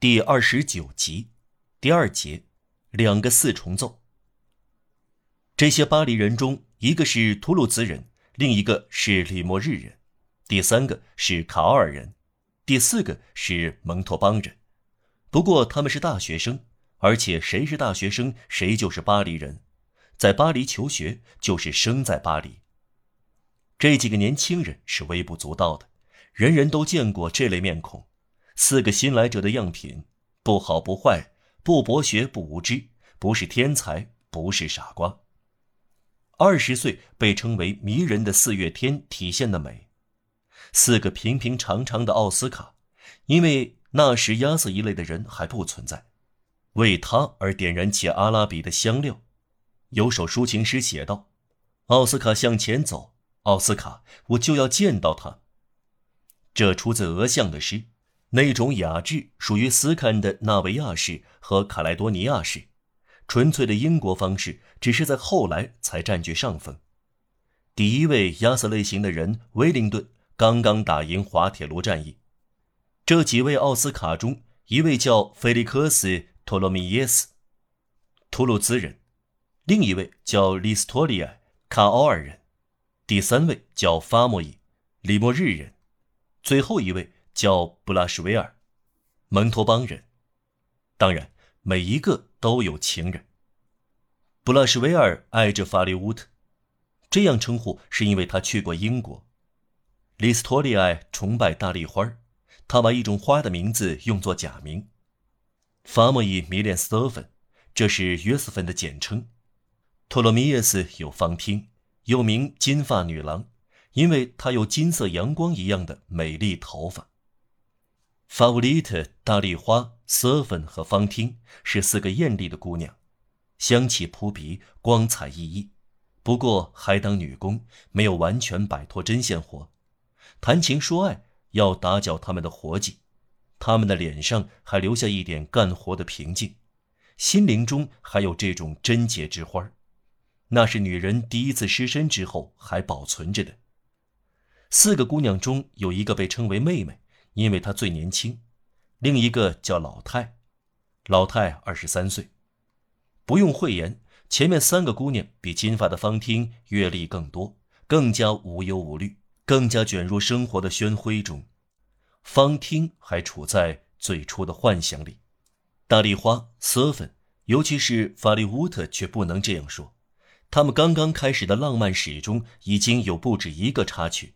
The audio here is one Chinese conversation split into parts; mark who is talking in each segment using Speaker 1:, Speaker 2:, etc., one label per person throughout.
Speaker 1: 第二十九集，第二节，两个四重奏。这些巴黎人中，一个是图鲁兹人，另一个是里莫日人，第三个是卡奥尔人，第四个是蒙托邦人。不过他们是大学生，而且谁是大学生，谁就是巴黎人，在巴黎求学就是生在巴黎。这几个年轻人是微不足道的，人人都见过这类面孔。四个新来者的样品，不好不坏，不博学不无知，不是天才，不是傻瓜。二十岁被称为迷人的四月天体现的美。四个平平常常的奥斯卡，因为那时亚瑟一类的人还不存在，为他而点燃起阿拉比的香料。有首抒情诗写道：“奥斯卡向前走，奥斯卡，我就要见到他。”这出自俄相的诗。那种雅致属于斯堪的纳维亚式和卡莱多尼亚式，纯粹的英国方式只是在后来才占据上风。第一位亚瑟类型的人威灵顿刚刚打赢滑铁卢战役。这几位奥斯卡中，一位叫菲利克斯·托罗米耶斯，图鲁兹人；另一位叫利斯托利亚，卡奥尔人；第三位叫法莫伊，里莫日人；最后一位。叫布拉什维尔，蒙托邦人。当然，每一个都有情人。布拉什维尔爱着法利乌特，这样称呼是因为他去过英国。里斯托利埃崇拜大丽花，他把一种花的名字用作假名。法莫伊迷恋斯特芬，这是约瑟芬的简称。托罗米耶斯有芳汀，又名金发女郎，因为她有金色阳光一样的美丽头发。法乌丽特、大丽花、瑟芬和芳汀是四个艳丽的姑娘，香气扑鼻，光彩熠熠。不过还当女工，没有完全摆脱针线活。谈情说爱要打搅他们的活计，他们的脸上还留下一点干活的平静，心灵中还有这种贞洁之花，那是女人第一次失身之后还保存着的。四个姑娘中有一个被称为妹妹。因为她最年轻，另一个叫老太，老太二十三岁。不用讳言，前面三个姑娘比金发的方汀阅历更多，更加无忧无虑，更加卷入生活的喧哗中。方汀还处在最初的幻想里。大丽花、瑟芬，尤其是法利乌特，却不能这样说。他们刚刚开始的浪漫史中，已经有不止一个插曲。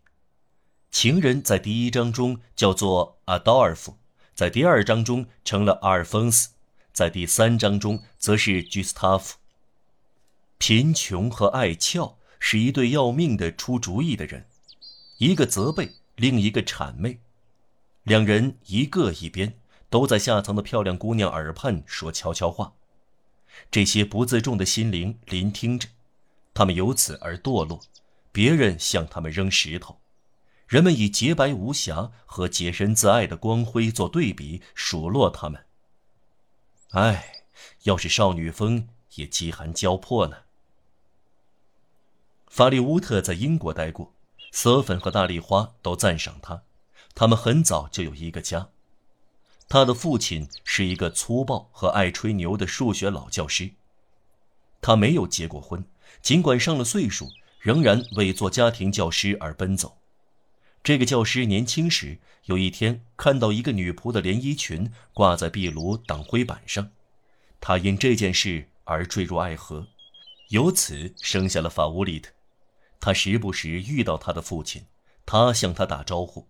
Speaker 1: 情人在第一章中叫做阿道尔夫，在第二章中成了阿尔丰斯，在第三章中则是居斯塔夫。贫穷和爱俏是一对要命的出主意的人，一个责备，另一个谄媚，两人一个一边都在下层的漂亮姑娘耳畔说悄悄话，这些不自重的心灵聆听着，他们由此而堕落，别人向他们扔石头。人们以洁白无瑕和洁身自爱的光辉做对比，数落他们。唉，要是少女风也饥寒交迫呢。法利乌特在英国待过，瑟芬和大丽花都赞赏他。他们很早就有一个家。他的父亲是一个粗暴和爱吹牛的数学老教师。他没有结过婚，尽管上了岁数，仍然为做家庭教师而奔走。这个教师年轻时有一天看到一个女仆的连衣裙挂在壁炉挡灰板上，他因这件事而坠入爱河，由此生下了法乌里特。他时不时遇到他的父亲，他向他打招呼。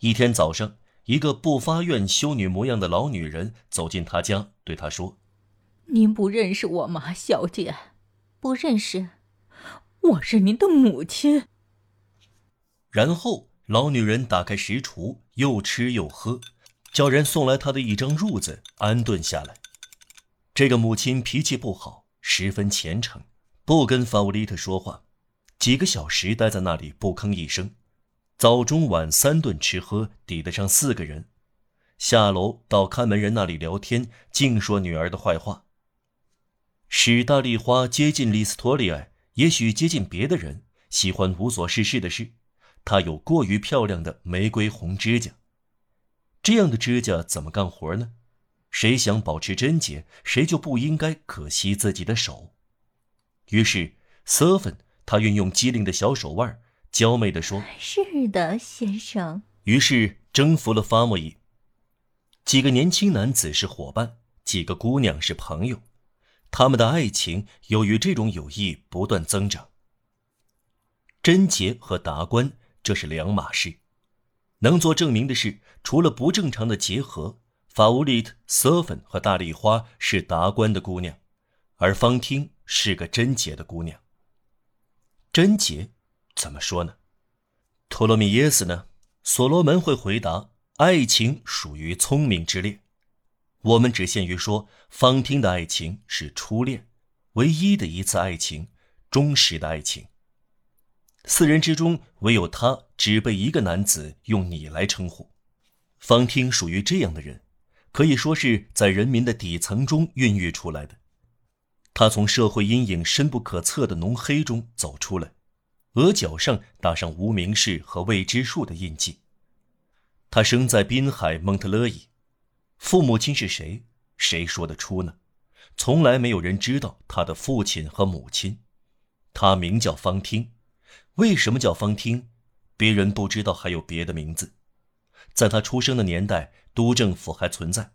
Speaker 1: 一天早上，一个不发愿修女模样的老女人走进他家，对他说：“
Speaker 2: 您不认识我吗，小姐？不认识，我是您的母亲。”
Speaker 1: 然后，老女人打开食橱，又吃又喝，叫人送来她的一张褥子，安顿下来。这个母亲脾气不好，十分虔诚，不跟法乌丽特说话，几个小时待在那里不吭一声。早中晚三顿吃喝，抵得上四个人。下楼到看门人那里聊天，净说女儿的坏话。使大丽花接近利斯托利埃，也许接近别的人，喜欢无所事事的事。她有过于漂亮的玫瑰红指甲，这样的指甲怎么干活呢？谁想保持贞洁，谁就不应该可惜自己的手。于是瑟芬他运用机灵的小手腕，娇媚地说：“
Speaker 2: 是的，先生。”
Speaker 1: 于是征服了法莫伊。几个年轻男子是伙伴，几个姑娘是朋友，他们的爱情由于这种友谊不断增长。贞洁和达观这是两码事。能做证明的是，除了不正常的结合，法乌利特、瑟芬和大丽花是达官的姑娘，而方汀是个贞洁的姑娘。贞洁，怎么说呢？托罗米耶斯呢？所罗门会回答：爱情属于聪明之恋。我们只限于说，方汀的爱情是初恋，唯一的一次爱情，忠实的爱情。四人之中，唯有他只被一个男子用“你”来称呼。方汀属于这样的人，可以说是在人民的底层中孕育出来的。他从社会阴影深不可测的浓黑中走出来，额角上打上无名氏和未知数的印记。他生在滨海蒙特勒伊，父母亲是谁？谁说得出呢？从来没有人知道他的父亲和母亲。他名叫方汀。为什么叫方汀？别人不知道还有别的名字。在他出生的年代，都政府还存在。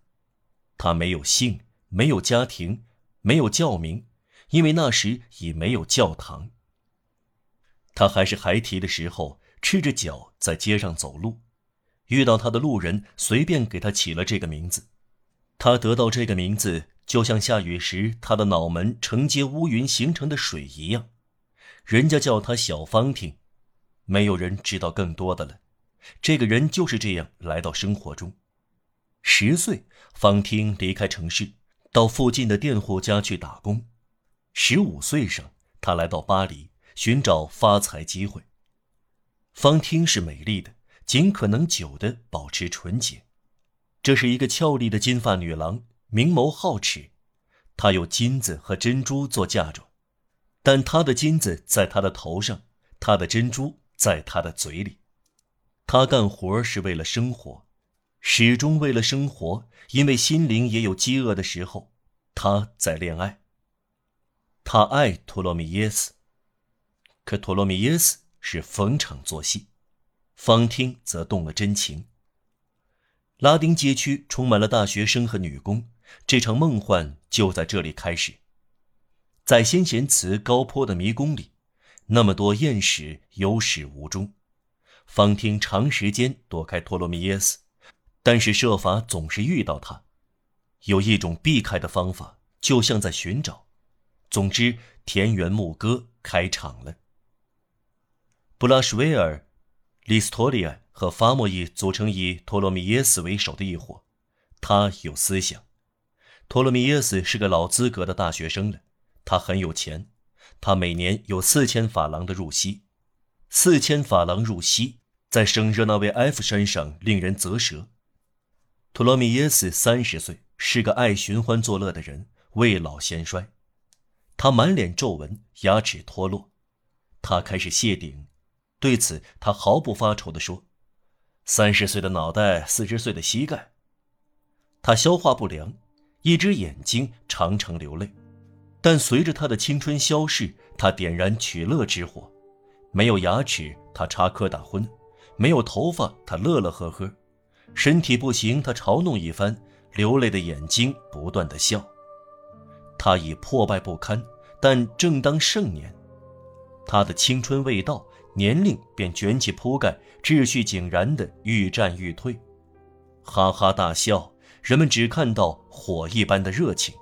Speaker 1: 他没有姓，没有家庭，没有教名，因为那时已没有教堂。他还是孩提的时候，赤着脚在街上走路，遇到他的路人随便给他起了这个名字。他得到这个名字，就像下雨时他的脑门承接乌云形成的水一样。人家叫他小方婷，没有人知道更多的了。这个人就是这样来到生活中。十岁，方婷离开城市，到附近的佃户家去打工。十五岁上，他来到巴黎，寻找发财机会。方婷是美丽的，尽可能久的保持纯洁。这是一个俏丽的金发女郎，明眸皓齿，她有金子和珍珠做嫁妆。但他的金子在他的头上，他的珍珠在他的嘴里。他干活是为了生活，始终为了生活，因为心灵也有饥饿的时候。他在恋爱。他爱托罗米耶斯，可托罗米耶斯是逢场作戏，方汀则动了真情。拉丁街区充满了大学生和女工，这场梦幻就在这里开始。在先贤祠高坡的迷宫里，那么多艳史有始无终。方汀长时间躲开托罗米耶斯，但是设法总是遇到他。有一种避开的方法，就像在寻找。总之，田园牧歌开场了。布拉什维尔、里斯托利安和法莫伊组成以托罗米耶斯为首的一伙。他有思想。托罗米耶斯是个老资格的大学生了。他很有钱，他每年有四千法郎的入息，四千法郎入息在圣热那维埃夫山上令人啧舌。托罗米耶斯三十岁，是个爱寻欢作乐的人，未老先衰。他满脸皱纹，牙齿脱落，他开始谢顶。对此，他毫不发愁地说：“三十岁的脑袋，四十岁的膝盖。”他消化不良，一只眼睛常常流泪。但随着他的青春消逝，他点燃取乐之火。没有牙齿，他插科打诨；没有头发，他乐乐呵呵；身体不行，他嘲弄一番；流泪的眼睛不断的笑。他已破败不堪，但正当盛年。他的青春未到，年龄便卷起铺盖，秩序井然的愈战愈退，哈哈大笑。人们只看到火一般的热情。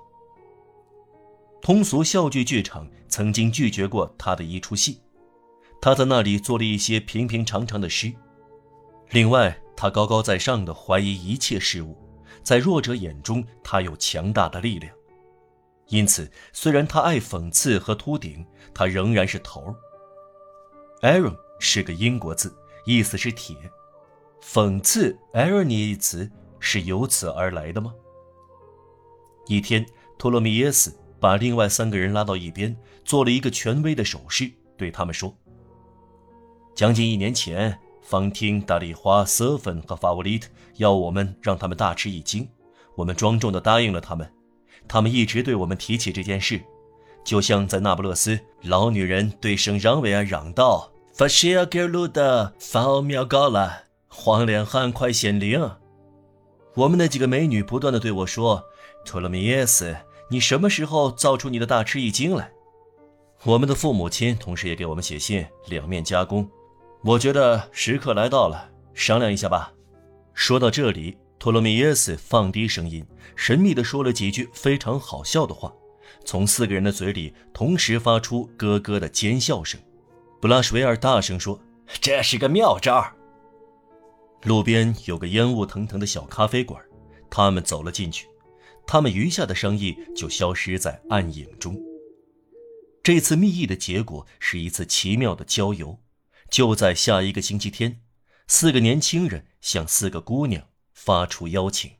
Speaker 1: 通俗笑剧剧场曾经拒绝过他的一出戏，他在那里做了一些平平常常的诗。另外，他高高在上的怀疑一切事物，在弱者眼中，他有强大的力量。因此，虽然他爱讽刺和秃顶，他仍然是头儿。Aaron 是个英国字，意思是铁。讽刺 Aaron 一词是由此而来的吗？一天，托洛米耶斯。把另外三个人拉到一边，做了一个权威的手势，对他们说：“将近一年前，方汀、大丽花、瑟芬和法乌利特要我们让他们大吃一惊，我们庄重地答应了他们。他们一直对我们提起这件事，就像在那不勒斯，老女人对圣让维安嚷道：“法西尔格鲁的法奥苗高了，黄脸汉快显灵！”我们那几个美女不断地对我说：“托勒米耶斯，你什么时候造出你的大吃一惊来？”我们的父母亲同时也给我们写信，两面夹攻。我觉得时刻来到了，商量一下吧。说到这里，托勒米耶斯放低声音，神秘地说了几句非常好笑的话，从四个人的嘴里同时发出咯咯的尖笑声。布拉什维尔大声说：“这是个妙招。”路边有个烟雾腾腾的小咖啡馆，他们走了进去，他们余下的生意就消失在暗影中。这次密议的结果是一次奇妙的郊游。就在下一个星期天，四个年轻人向四个姑娘发出邀请。